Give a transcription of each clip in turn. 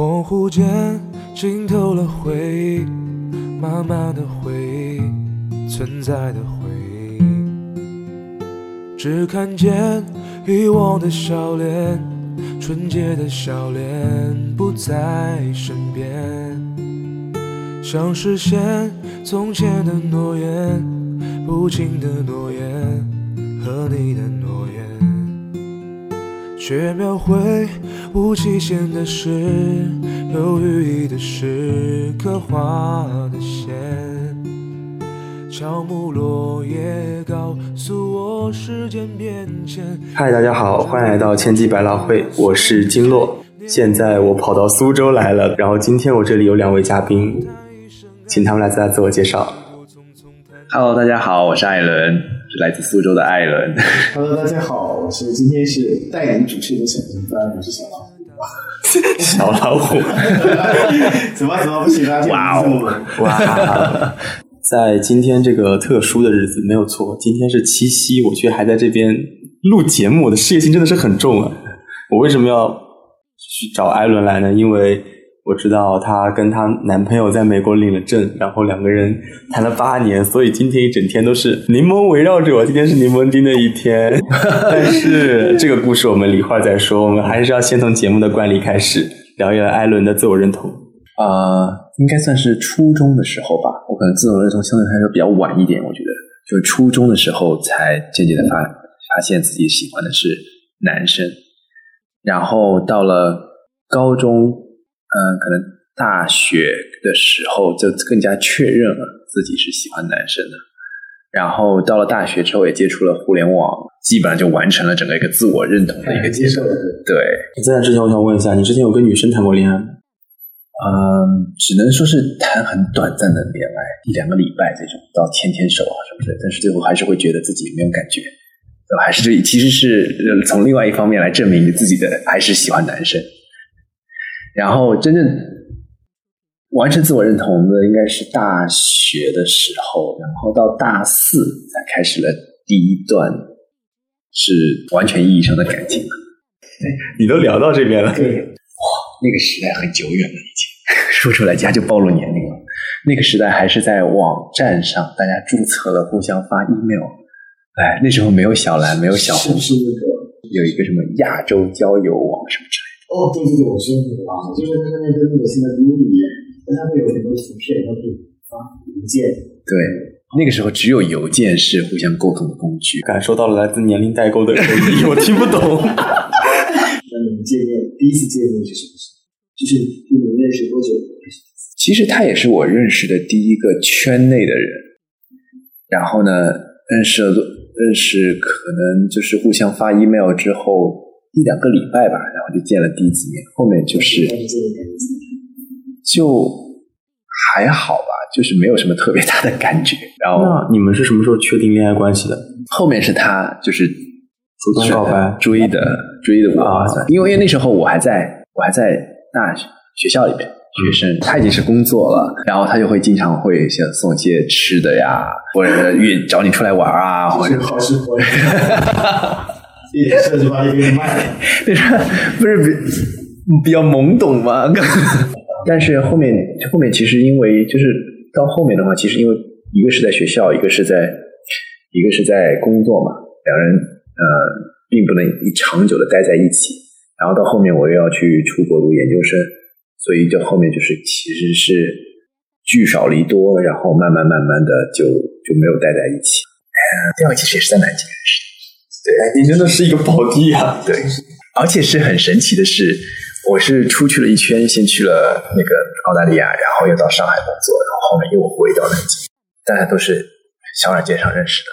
恍惚间浸透了回忆，满满的回忆，存在的回忆。只看见遗忘的笑脸，纯洁的笑脸不在身边，想实现从前的诺言，不轻的诺言和你的诺言，却描绘无期限的诗，有寓意的诗，刻画的线。乔木落叶告诉我时间变迁。嗨，大家好，欢迎来到千机百老汇，我是金洛。现在我跑到苏州来了，然后今天我这里有两位嘉宾，请他们来自自我介绍。Hello，大家好，我是艾伦，是来自苏州的艾伦。Hello，大家好，我是今天是带领主持的小金帆，我是小老虎。小老虎，怎么怎么不行啊？哇哦哇！在今天这个特殊的日子，没有错，今天是七夕，我却还在这边录节目，我的事业心真的是很重啊！我为什么要去找艾伦来呢？因为我知道她跟她男朋友在美国领了证，然后两个人谈了八年，所以今天一整天都是柠檬围绕着我。今天是柠檬丁的一天，但是这个故事我们一会儿再说，我们还是要先从节目的惯例开始聊一聊艾伦的自我认同。呃，应该算是初中的时候吧，我可能自我认同相对来说比较晚一点，我觉得就是初中的时候才渐渐的发发现自己喜欢的是男生，然后到了高中，嗯、可能大学的时候就更加确认了自己是喜欢男生的，然后到了大学之后也接触了互联网，基本上就完成了整个一个自我认同的一个阶段。对，在那之前，我想问一下，你之前有跟女生谈过恋爱吗？嗯，只能说是谈很短暂的恋爱，一两个礼拜这种，到牵牵手啊什么的，但是最后还是会觉得自己没有感觉，对还是这其实是呃从另外一方面来证明自己的还是喜欢男生。然后真正完成自我认同的应该是大学的时候，然后到大四才开始了第一段是完全意义上的感情。你都聊到这边了，对，哇那个时代很久远了，已经说出来家就暴露年龄了。那个时代还是在网站上，大家注册了，互相发 email。哎，那时候没有小蓝，没有小红是不，是那个？有一个什么亚洲交友网什么之类哦，对对对，我知道那个啊，就是它那个跟那个现在撸一样，但它会有很多图片，然后可以发邮件。对，那个时候只有邮件是互相沟通的工具。感受到了来自年龄代沟的恶意，我听不懂。那你们见面第一次见面是什么时候？就是你们认识多久？其实他也是我认识的第一个圈内的人。然后呢，认识了认识，可能就是互相发 email 之后一两个礼拜吧，然后就见了第一次面。后面就是？就还好吧，就是没有什么特别大的感觉。然后那你们是什么时候确定恋爱关系的？后面是他就是主动告白追的追的我，啊因为因为那时候我还在我还在大学学校里边。学生他已经是工作了，然后他就会经常会想送一些吃的呀，或者约找你出来玩啊，或者这个好生活。一点事就把你给卖了。那是不是比比较懵懂嘛？但是后面后面其实因为就是到后面的话，其实因为一个是在学校，一个是在一个是在工作嘛，两人呃并不能一长久的待在一起。然后到后面我又要去出国读研究生，所以就后面就是其实是聚少离多，然后慢慢慢慢的就就没有待在一起。呃，第二个其实也是在南京认识的。对，你真的是一个宝地啊！对，而且是很神奇的是，我是出去了一圈，先去了那个澳大利亚，然后又到上海工作，然后后面又回到南京，大家都是小软件上认识的。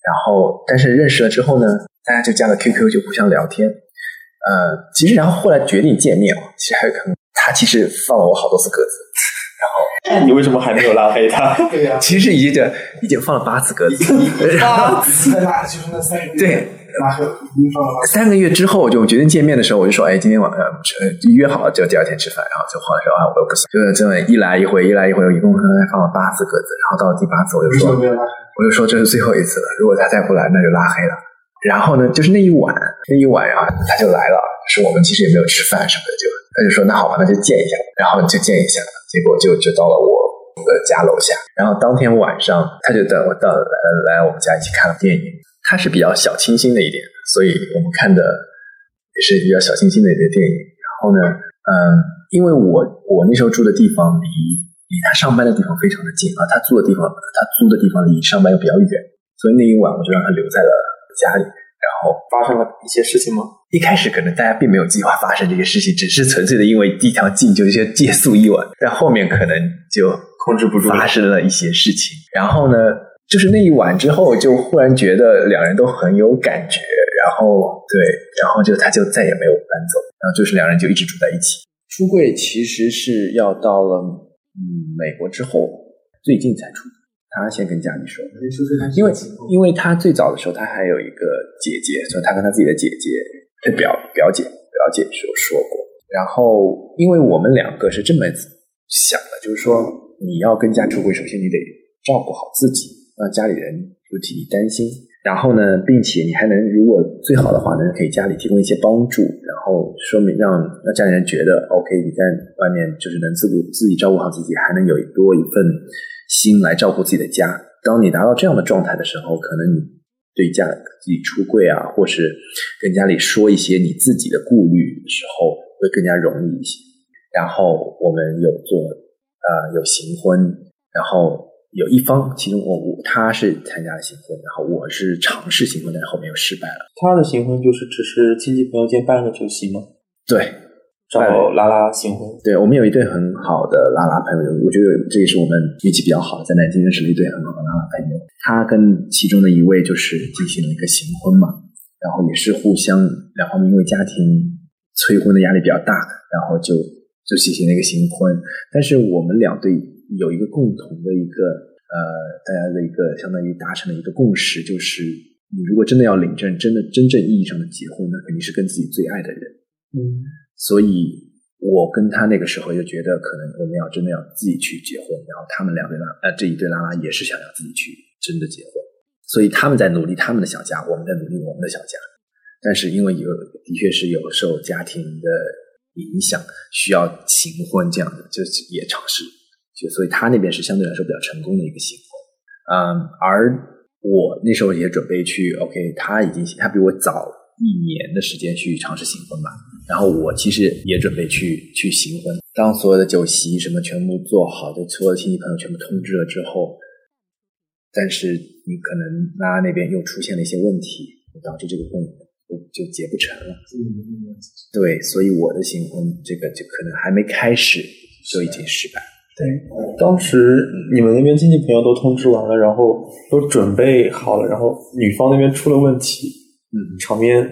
然后，但是认识了之后呢，大家就加了 QQ，就互相聊天。呃，其实然后后来决定见面，其实还有可能他其实放了我好多次鸽子，然后那你为什么还没有拉黑他？对呀、其实已经已经放了八次鸽子。八次 拉就是那三个月。对，拉黑你放了八次。三个月之后就决定见面的时候，我就说，哎，今天晚上呃约好了，就第二天吃饭，然后就后来说啊，我又不行，就是这么一来一回，一来一回，我一共大概放了八次鸽子，然后到了第八次，我就说？我就说这是最后一次了，如果他再不来，那就拉黑了。然后呢，就是那一晚，那一晚，然后他就来了，是我们其实也没有吃饭什么的，就他就说那好吧，那就见一下，然后就见一下，结果就就到了我的家楼下，然后当天晚上他就带我到来来我们家一起看了电影，他是比较小清新的一点，所以我们看的也是比较小清新的一个电影。然后呢，嗯，因为我我那时候住的地方离离他上班的地方非常的近，啊他住的地方他租的地方离上班又比较远，所以那一晚我就让他留在了家里面。然后发生了一些事情吗？一开始可能大家并没有计划发生这些事情，只是纯粹的因为一条近，就先借宿一晚。但后面可能就控制不住发生了一些事情。然后呢，就是那一晚之后，就忽然觉得两人都很有感觉。然后对，然后就他就再也没有搬走。然后就是两人就一直住在一起。出柜其实是要到了嗯美国之后，最近才出。他先跟家里说，因为因为他最早的时候他还有一个姐姐，所以他跟他自己的姐姐、他表表姐、表姐有说过。然后，因为我们两个是这么想的，就是说你要跟家出轨，首先你得照顾好自己，让家里人不替你担心。然后呢，并且你还能，如果最好的话呢，给家里提供一些帮助，然后说明让让家里人觉得 OK，你在外面就是能自顾自己照顾好自己，还能有多一份。心来照顾自己的家。当你达到这样的状态的时候，可能你对家自己出柜啊，或是跟家里说一些你自己的顾虑的时候，会更加容易一些。然后我们有做呃有行婚，然后有一方，其中我我他是参加了行婚，然后我是尝试行婚，但是后面又失败了。他的行婚就是只是亲戚朋友间办个酒席吗？对。找拉拉新婚，对我们有一对很好的拉拉朋友，我觉得这也是我们运气比较好，在南京认识了一对很好的拉拉朋友。他跟其中的一位就是进行了一个行婚嘛，然后也是互相两方面因为家庭催婚的压力比较大，然后就就进行了一个行婚。但是我们两对有一个共同的一个呃，大家的一个相当于达成了一个共识，就是你如果真的要领证，真的真正意义上的结婚，那肯定是跟自己最爱的人，嗯。所以，我跟他那个时候就觉得，可能我们要真的要自己去结婚。然后他们两对拉，呃，这一对拉拉也是想要自己去真的结婚。所以他们在努力他们的小家，我们在努力我们的小家。但是因为有的确是有受家庭的影响，需要行婚这样的，就是也尝试。就所以他那边是相对来说比较成功的一个行婚。嗯，而我那时候也准备去，OK，他已经他比我早。一年的时间去尝试行婚吧，然后我其实也准备去去行婚。当所有的酒席什么全部做好，就所有的亲戚朋友全部通知了之后，但是你可能拉那边又出现了一些问题，导致这个婚就结不成了。对，所以我的行婚这个就可能还没开始就已经失败。对，当时你们那边亲戚朋友都通知完了，然后都准备好了，然后女方那边出了问题。嗯，场面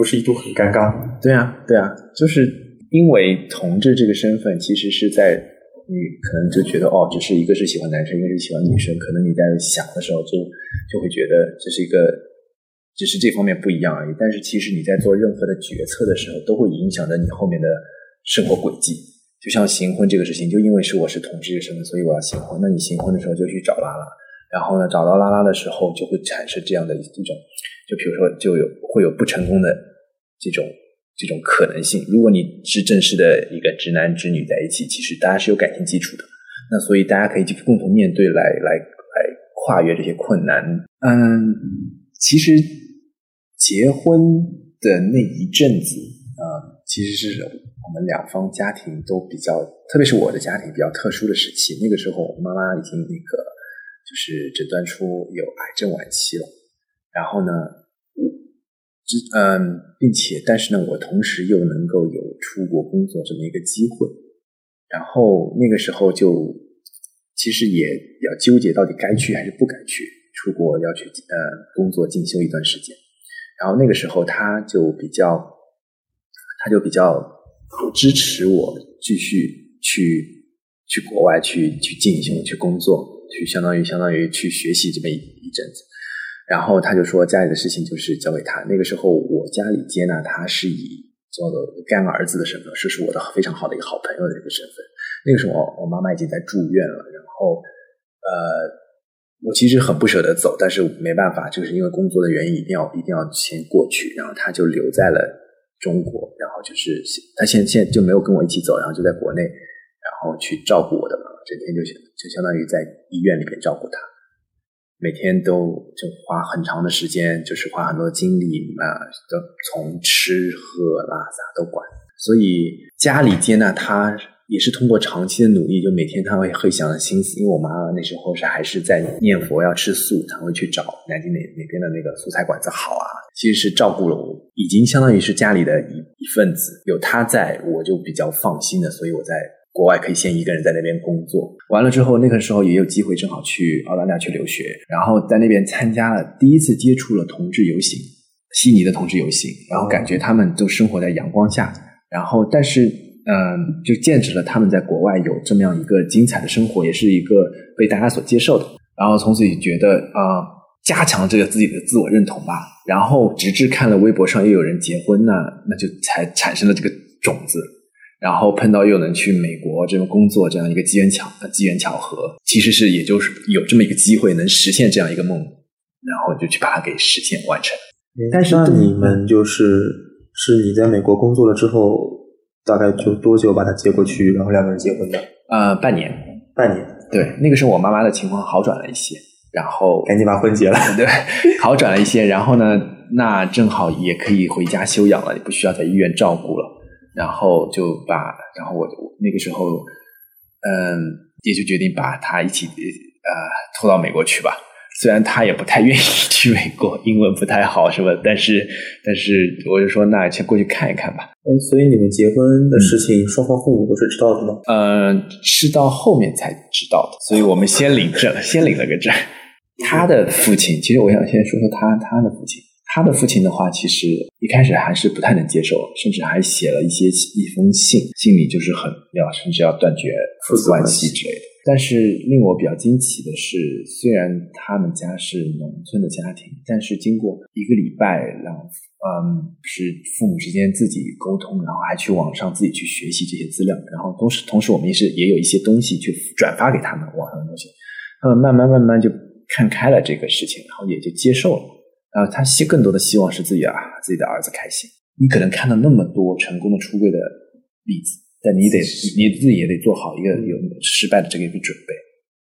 不是一度很尴尬吗？对啊，对啊，就是因为同志这个身份，其实是在你可能就觉得哦，只是一个是喜欢男生，一个是喜欢女生，可能你在想的时候就就会觉得这是一个只是这方面不一样而已。但是其实你在做任何的决策的时候，都会影响着你后面的生活轨迹。就像行婚这个事情，就因为是我是同志的身份，所以我要行婚。那你行婚的时候就去找拉拉，然后呢，找到拉拉的时候就会产生这样的一种。就比如说，就有会有不成功的这种这种可能性。如果你是正式的一个直男直女在一起，其实大家是有感情基础的。那所以大家可以共同面对，来来来跨越这些困难。嗯，其实结婚的那一阵子啊，其实是我们两方家庭都比较，特别是我的家庭比较特殊的时期。那个时候，我妈妈已经那个就是诊断出有癌症晚期了。然后呢？嗯，并且，但是呢，我同时又能够有出国工作这么一个机会，然后那个时候就其实也比较纠结，到底该去还是不该去出国，要去呃工作进修一段时间。然后那个时候他就比较，他就比较支持我继续去去国外去去进修去工作，去相当于相当于去学习这么一一阵子。然后他就说家里的事情就是交给他。那个时候我家里接纳他是以做干儿子的身份，是是我的非常好的一个好朋友的一个身份。那个时候我妈妈已经在住院了，然后呃，我其实很不舍得走，但是没办法，就是因为工作的原因，一定要一定要先过去。然后他就留在了中国，然后就是他现现在就没有跟我一起走，然后就在国内，然后去照顾我的妈妈，整天就就相当于在医院里面照顾她，每天都就花很长的时间，就是花很多精力啊，都从吃喝拉撒都管，所以家里接纳他。也是通过长期的努力，就每天他会会想心思，因为我妈妈那时候是还是在念佛要吃素，他会去找南京哪哪边的那个素菜馆子好啊。其实是照顾了我，已经相当于是家里的一一份子，有他在我就比较放心的，所以我在国外可以先一个人在那边工作。完了之后，那个时候也有机会正好去澳大利亚去留学，然后在那边参加了第一次接触了同志游行，悉尼的同志游行，然后感觉他们都生活在阳光下，然后但是。嗯，就见证了他们在国外有这么样一个精彩的生活，也是一个被大家所接受的。然后从此也觉得啊，加强这个自己的自我认同吧。然后直至看了微博上又有人结婚呢，那就才产生了这个种子。然后碰到又能去美国这么工作这样一个机缘巧机缘巧合，其实是也就是有这么一个机会能实现这样一个梦，然后就去把它给实现完成。但是你们就是是你在美国工作了之后。大概就多久把他接过去，然后两个人结婚的？呃，半年，半年。对，那个时候我妈妈的情况好转了一些，然后赶紧把婚结了。对，好转了一些，然后呢，那正好也可以回家休养了，也不需要在医院照顾了，然后就把，然后我那个时候，嗯，也就决定把他一起呃拖到美国去吧。虽然他也不太愿意去美国，英文不太好，是吧？但是，但是我就说，那先过去看一看吧。哎，所以你们结婚的事情，双方父母都是知道的吗？嗯，是到后面才知道的。所以我们先领证，先领了个证。他的父亲，其实我想先说说他，他的父亲。他的父亲的话，其实一开始还是不太能接受，甚至还写了一些一封信，信里就是很要，甚至要断绝父子关系之类的。但是令我比较惊奇的是，虽然他们家是农村的家庭，但是经过一个礼拜，让嗯是父母之间自己沟通，然后还去网上自己去学习这些资料，然后同时同时我们也是也有一些东西去转发给他们网上的东西，他们慢慢慢慢就看开了这个事情，然后也就接受了。然后他希更多的希望是自己啊自己的儿子开心。你可能看到那么多成功的出柜的例子，但你得你自己也得做好一个有失败的这个一个准备。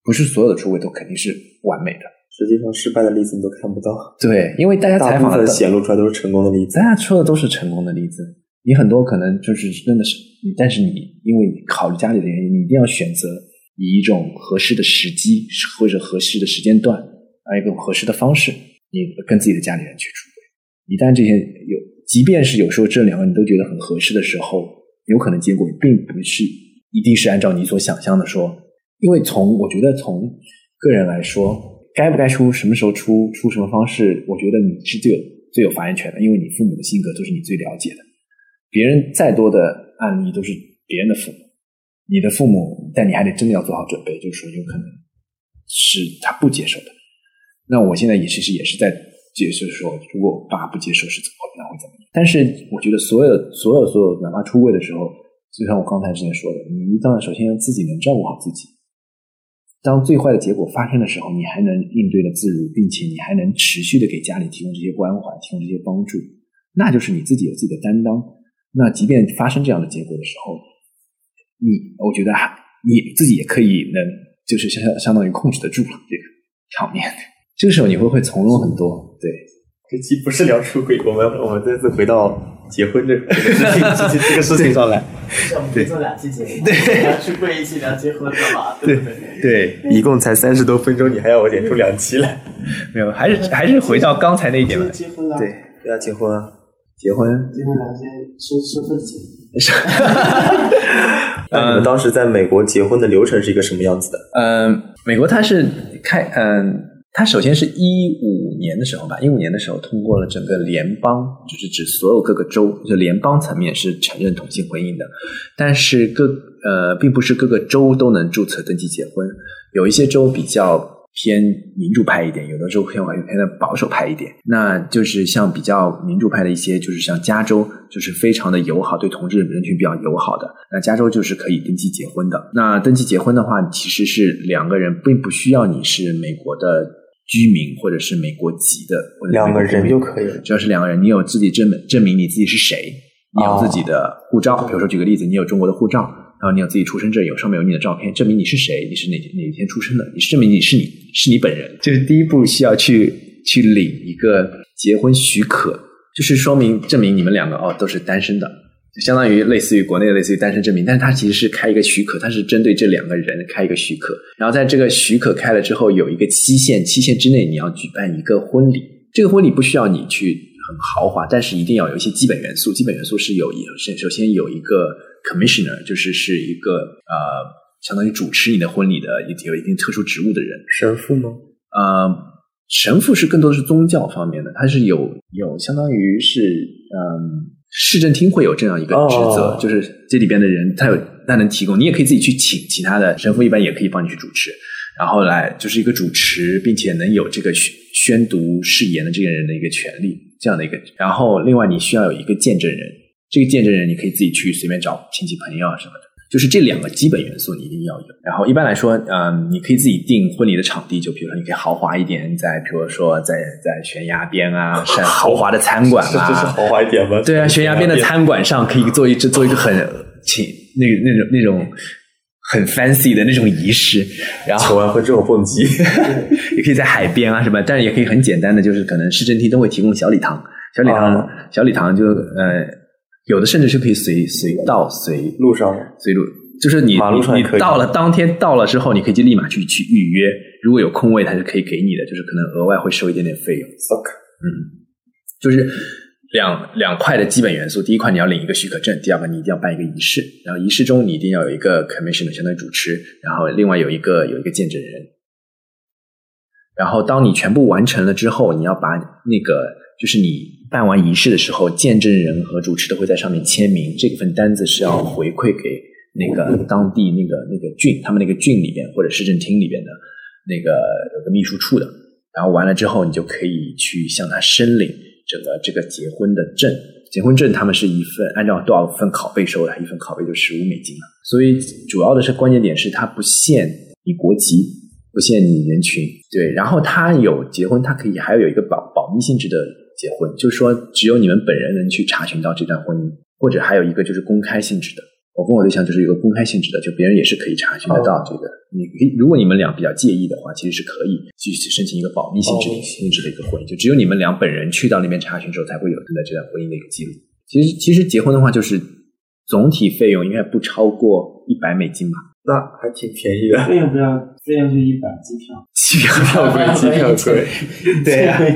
不是所有的出柜都肯定是完美的。实际上失败的例子你都看不到。对，因为大家采访的显露出来都是成功的例子。大家说的都是成功的例子。你很多可能就是真的是，但是你因为考虑家里的原因，你一定要选择以一种合适的时机或者合适的时间段，啊一个合适的方式。你跟自己的家里人去出轨，一旦这些有，即便是有时候这两个你都觉得很合适的时候，有可能结果并不是一定是按照你所想象的说。因为从我觉得从个人来说，该不该出，什么时候出，出什么方式，我觉得你是最有最有发言权的，因为你父母的性格都是你最了解的。别人再多的案例都是别人的父母，你的父母，但你还得真的要做好准备，就是说有可能是他不接受的。那我现在也其实也是在解释说，如果我爸不接受是怎么，那会怎么？但是我觉得所有所有所有，哪怕出柜的时候，就像我刚才之前说的，你当然首先要自己能照顾好自己。当最坏的结果发生的时候，你还能应对的自如，并且你还能持续的给家里提供这些关怀，提供这些帮助，那就是你自己有自己的担当。那即便发生这样的结果的时候，你我觉得还你自己也可以能就是相相当于控制得住了这个场面。这个时候你会会从容很多，对。这期不是聊出轨，我们我们这次回到结婚这个事情这个事情上来。对，做两期节目，对，聊出轨一期，聊结婚的嘛？对对，一共才三十多分钟，你还要我剪出两期来？没有，还是还是回到刚才那一点结婚了，对，要结婚啊，结婚，结婚两天收收份钱。那你们当时在美国结婚的流程是一个什么样子的？嗯，美国它是开，嗯。它首先是一五年的时候吧，一五年的时候通过了整个联邦，就是指所有各个州，就联邦层面是承认同性婚姻的，但是各呃并不是各个州都能注册登记结婚，有一些州比较。偏民主派一点，有的州偏偏的保守派一点。那就是像比较民主派的一些，就是像加州，就是非常的友好，对同志人群比较友好的。那加州就是可以登记结婚的。那登记结婚的话，其实是两个人，并不需要你是美国的居民或者是美国籍的，两个人就可以了。只要是两个人，你有自己证证明你自己是谁，你有自己的护照，比如说举个例子，你有中国的护照，然后你有自己出生证，有上面有你的照片，证明你是谁，你是哪哪一天出生的，你是证明你是你是你本人，这是第一步需要去去领一个结婚许可，就是说明证明你们两个哦都是单身的，就相当于类似于国内的类似于单身证明，但是它其实是开一个许可，它是针对这两个人开一个许可，然后在这个许可开了之后有一个期限，期限之内你要举办一个婚礼，这个婚礼不需要你去很豪华，但是一定要有一些基本元素，基本元素是有一首首先有一个 commissioner，就是是一个呃相当于主持你的婚礼的有一定特殊职务的人，神父吗？呃，神父是更多的是宗教方面的，他是有有相当于是嗯，市政厅会有这样一个职责，哦就是这里边的人他有他能提供，你也可以自己去请其他的神父，一般也可以帮你去主持，然后来就是一个主持，并且能有这个宣宣读誓言的这个人的一个权利，这样的一个，然后另外你需要有一个见证人，这个见证人你可以自己去随便找亲戚朋友啊什么的。就是这两个基本元素你一定要有。然后一般来说，嗯，你可以自己定婚礼的场地，就比如说你可以豪华一点，在比如说在在悬崖边啊，是豪华的餐馆是啊，豪华一点吗？对啊，悬崖边的餐馆上可以做一只做一个很请那个那种那种很 fancy 的那种仪式，然后求完婚之后蹦极，也可以在海边啊什么，但是也可以很简单的，就是可能市政厅都会提供小礼堂，小礼堂、哦小礼堂就呃有的甚至是可以随随到随路上。随路，就是你你到了当天到了之后，你可以就立马去去预约，如果有空位，它是可以给你的，就是可能额外会收一点点费用。suck 就是两两块的基本元素，第一块你要领一个许可证，第二个你一定要办一个仪式，然后仪式中你一定要有一个 commissioner 相当于主持，然后另外有一个有一个见证人。然后当你全部完成了之后，你要把那个就是你办完仪式的时候，见证人和主持都会在上面签名，这份单子是要回馈给那个当地那个那个郡，他们那个郡里边或者市政厅里边的那个有个秘书处的。然后完了之后，你就可以去向他申领整个这个结婚的证。结婚证他们是一份按照多少份拷贝收的，一份拷贝就十五美金了。所以主要的是关键点是它不限你国籍，不限你人群，对。然后他有结婚，他可以还有一个保保密性质的结婚，就是说只有你们本人能去查询到这段婚姻，或者还有一个就是公开性质的。我跟我对象就是一个公开性质的，就别人也是可以查询得到这个。你可以，如果你们俩比较介意的话，其实是可以去申请一个保密性质性质的一个婚姻，就只有你们俩本人去到那边查询之后，才会有对待这段婚姻的一个记录。其实，其实结婚的话，就是总体费用应该不超过一百美金吧。那还挺便宜的。费用不要，费用就一百机票，机票贵，机票贵，对啊。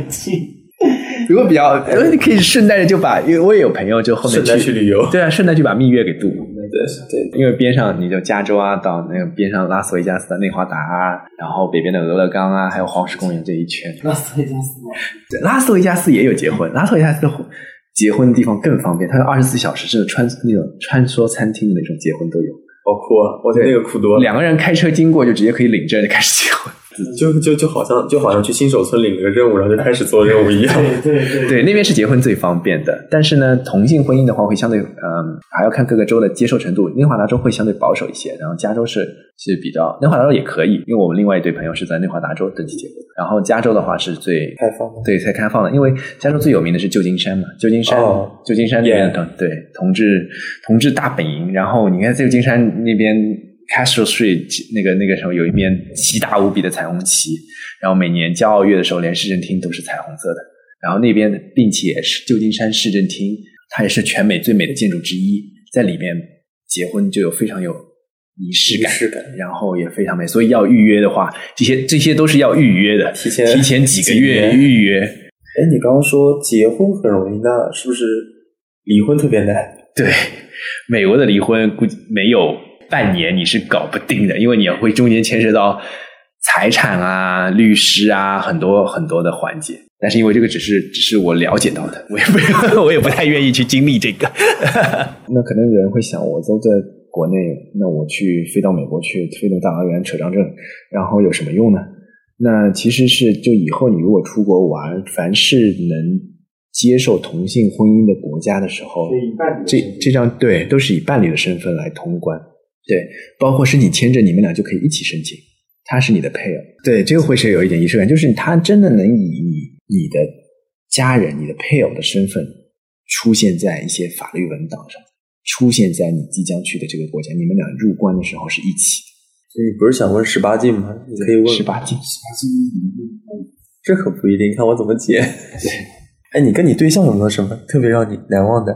如果比较，呃，你可以顺带着就把，因为我也有朋友就后面顺带去旅游对啊，顺带就把蜜月给度过。对对，因为边上你就加州啊，到那个边上拉斯维加斯的内华达啊，然后北边的俄勒冈啊，还有黄石公园这一圈，拉斯维加斯吗？对，拉斯维加斯也有结婚，拉斯维加斯的结婚的地方更方便，它有二十四小时甚至穿那种穿梭餐厅的那种结婚都有，好酷啊！我觉得那个酷多了。两个人开车经过就直接可以领证就开始结婚。就就就好像就好像去新手村领了个任务，然后就开始做任务一样。对对对，对，那边是结婚最方便的，但是呢，同性婚姻的话会相对，嗯，还要看各个州的接受程度。内华达州会相对保守一些，然后加州是是比较，内华达州也可以，因为我们另外一对朋友是在内华达州登记结婚，然后加州的话是最开放的对，才开放的，因为加州最有名的是旧金山嘛，旧金山，哦旧金山那边 Yeah 的对同志同志大本营，然后你看旧金山那边 Castro Street 那个那个时候有一面奇大无比的彩虹旗，然后每年骄傲月的时候，连市政厅都是彩虹色的，然后那边并且是旧金山市政厅，它也是全美最美的建筑之一，在里面结婚就有非常有仪式感，仪式感然后也非常美，所以要预约的话，这些这些都是要预约的，提前提前几个月预约。哎，你刚刚说结婚很容易，那是不是离婚特别难？对，美国的离婚估计没有半年你是搞不定的，因为你会中间牵涉到财产啊、律师啊很多很多的环节。但是因为这个只是只是我了解到的，我也不我也不太愿意去经历这个。那可能有人会想，我都在国内，那我去飞到美国去，飞到大老远扯张证，然后有什么用呢？那其实是就以后你如果出国玩，凡是能接受同性婚姻的国家的时候，这这张对都是以伴侣的身份来通关，对，包括申请签证，你们俩就可以一起申请，他是你的配偶，对，这个会是有一点仪式感，就是他真的能以你的家人、你的配偶的身份出现在一些法律文档上，出现在你即将去的这个国家，你们俩入关的时候是一起所以你不是想问十八禁吗？你可以问十八禁，十八禁。这可不一定，看我怎么解。哎，你跟你对象有没有什么特别让你难忘的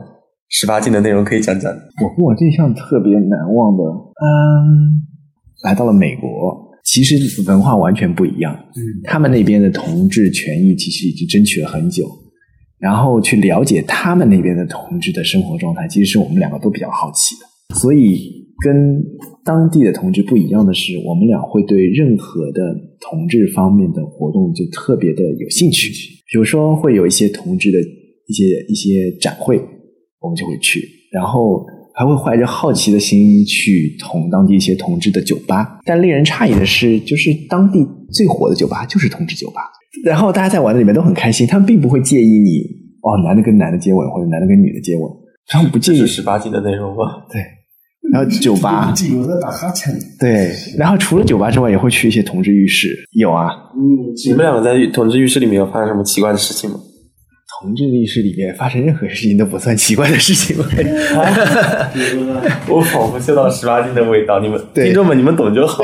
十八禁的内容可以讲讲？我跟我对象特别难忘的，嗯，来到了美国，其实文化完全不一样。嗯，他们那边的同志权益其实已经争取了很久，然后去了解他们那边的同志的生活状态，其实是我们两个都比较好奇的。所以跟当地的同志不一样的是，我们俩会对任何的同志方面的活动就特别的有兴趣。比如说，会有一些同志的一些一些展会，我们就会去，然后还会怀着好奇的心去同当地一些同志的酒吧。但令人诧异的是，就是当地最火的酒吧就是同志酒吧，然后大家在玩的里面都很开心，他们并不会介意你哦，男的跟男的接吻或者男的跟女的接吻，他们不介意十八禁的内容吗？对。然后酒吧，打哈欠。对，然后除了酒吧之外，也会去一些同志浴室。有啊，嗯，你们两个在同志浴室里面有发生什么奇怪的事情吗？同志浴室里面发生任何事情都不算奇怪的事情吗？我仿佛嗅到十八禁的味道。你们听众们，你们懂就好。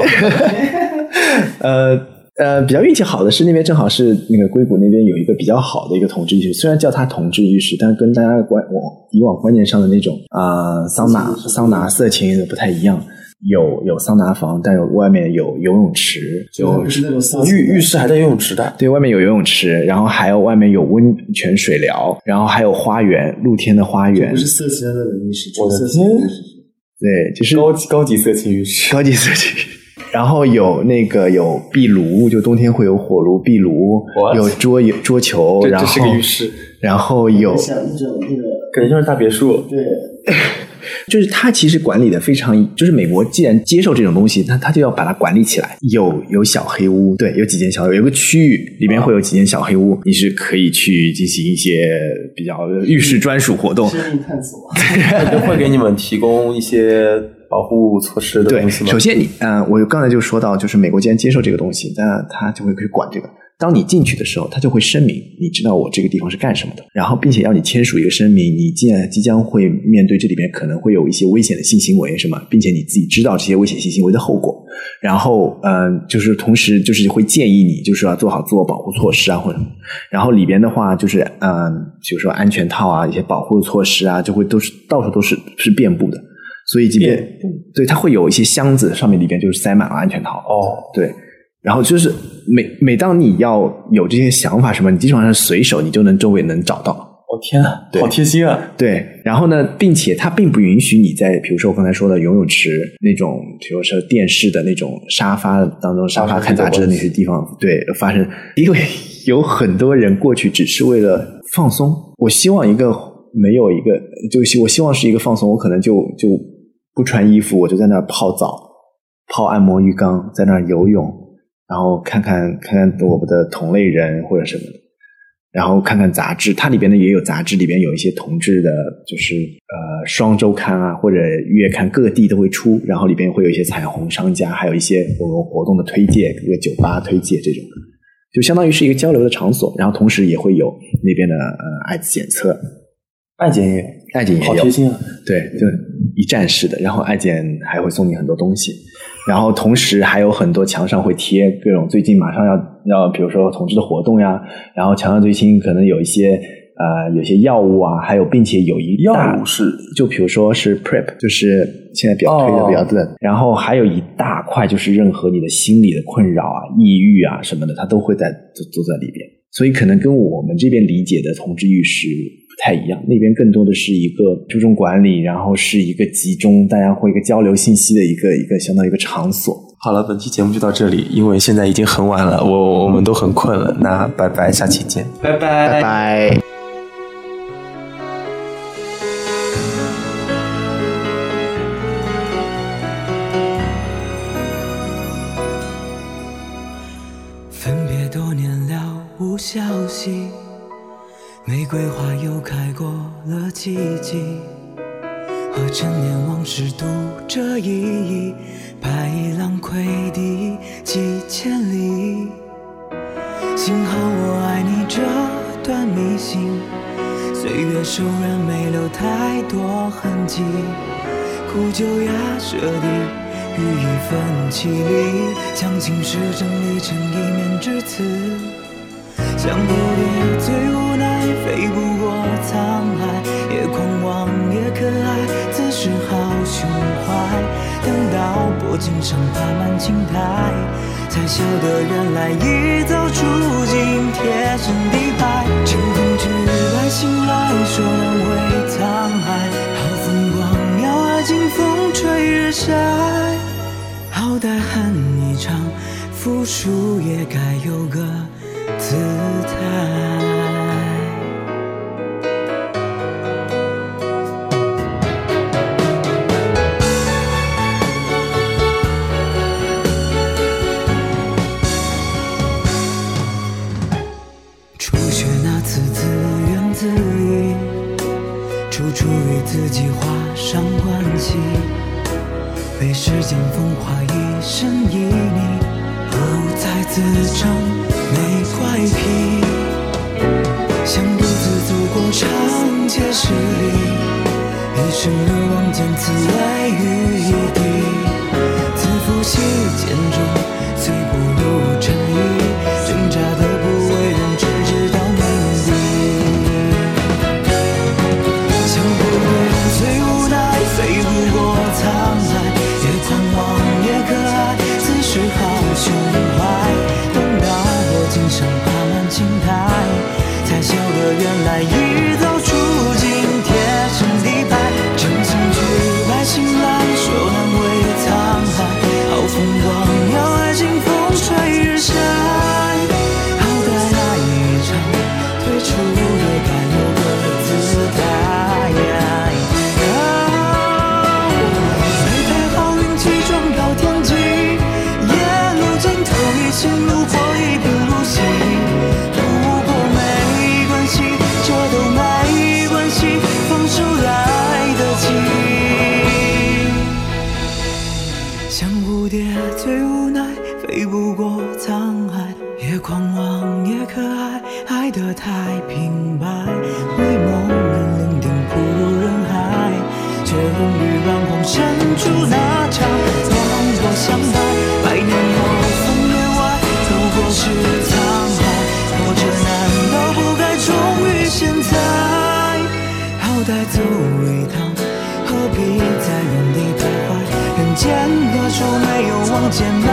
呃。呃，比较运气好的是那边正好是那个硅谷那边有一个比较好的一个同志浴室，虽然叫它同志浴室，但是跟大家观我以往观念上的那种啊桑拿桑拿色情不太一样。有有桑拿房，但有外面有游泳池，有浴浴室还带游泳池的。对，外面有游泳池，然后还有外面有温泉水疗，然后还有花园，露天的花园。不是色情的那种浴室，我的天！对，就是高级高级色情浴室，高级色情。然后有那个有壁炉，就冬天会有火炉、壁炉，有桌桌球，然后这是个浴室，然后有像那种那个，感觉像是大别墅。对，就是他其实管理的非常，就是美国既然接受这种东西，那他就要把它管理起来。有有小黑屋，对，有几间小，有个区域里面会有几间小黑屋，你是可以去进行一些比较浴室专属活动，生命探索，会给你们提供一些。保护措施的对，首先你，嗯，我刚才就说到，就是美国既然接受这个东西，那他就会可以管这个。当你进去的时候，他就会声明，你知道我这个地方是干什么的，然后并且要你签署一个声明，你既然即将会面对这里边可能会有一些危险的性行为，什么，并且你自己知道这些危险性行为的后果，然后，嗯，就是同时就是会建议你就是要做好自我保护措施啊，或者，然后里边的话就是，嗯，比如说安全套啊，一些保护措施啊，就会都是到处都是是遍布的。所以，即便对它会有一些箱子，上面里边就是塞满了安全套。哦，对，然后就是每每当你要有这些想法什么，你基本上随手你就能周围能找到。哦天啊，好贴心啊！对，然后呢，并且它并不允许你在，比如说我刚才说的游泳池那种，比如说电视的那种沙发当中，沙发看杂志的那些地方，对，发生，因为有很多人过去只是为了放松。我希望一个没有一个，就希我希望是一个放松，我可能就就。不穿衣服，我就在那儿泡澡，泡按摩浴缸，在那儿游泳，然后看看看看我们的同类人或者什么的，然后看看杂志，它里边呢也有杂志，里边有一些同志的，就是呃双周刊啊或者月刊，各地都会出，然后里边会有一些彩虹商家，还有一些我们活动的推介，各个酒吧推介这种，就相当于是一个交流的场所，然后同时也会有那边的呃艾滋检测。爱检也有，爱检也有，好贴心啊！对，就一站式的，然后爱检还会送你很多东西，然后同时还有很多墙上会贴各种最近马上要要，比如说同志的活动呀，然后墙上最近可能有一些呃有些药物啊，还有并且有一药物是，就比如说是 Prep，就是现在比较推的比较热，然后还有一大块就是任何你的心理的困扰啊、抑郁啊什么的，它都会在都都在里边，所以可能跟我们这边理解的同志浴室。不太一样，那边更多的是一个注重管理，然后是一个集中大家会一个交流信息的一个一个相当于一个场所。好了，本期节目就到这里，因为现在已经很晚了，我我们都很困了，那拜拜，下期见，拜拜，拜拜。意义，白浪溃堤几千里。幸好我爱你这段迷信，岁月的手软没留太多痕迹，苦酒压舌底，予以分凄离，将情事整理成一面之词。像蝴蝶最无奈，飞不过沧海，也狂妄也可爱，自是好胸怀。等到薄情上爬满青苔，才晓得原来已早住进贴身底牌。乘风去来醒来，说难为沧海，好风光要爱尽风吹日晒。好歹恨一场，付出也该有个姿态。原来一早走一趟，何必在原地徘徊？人间何处没有望见那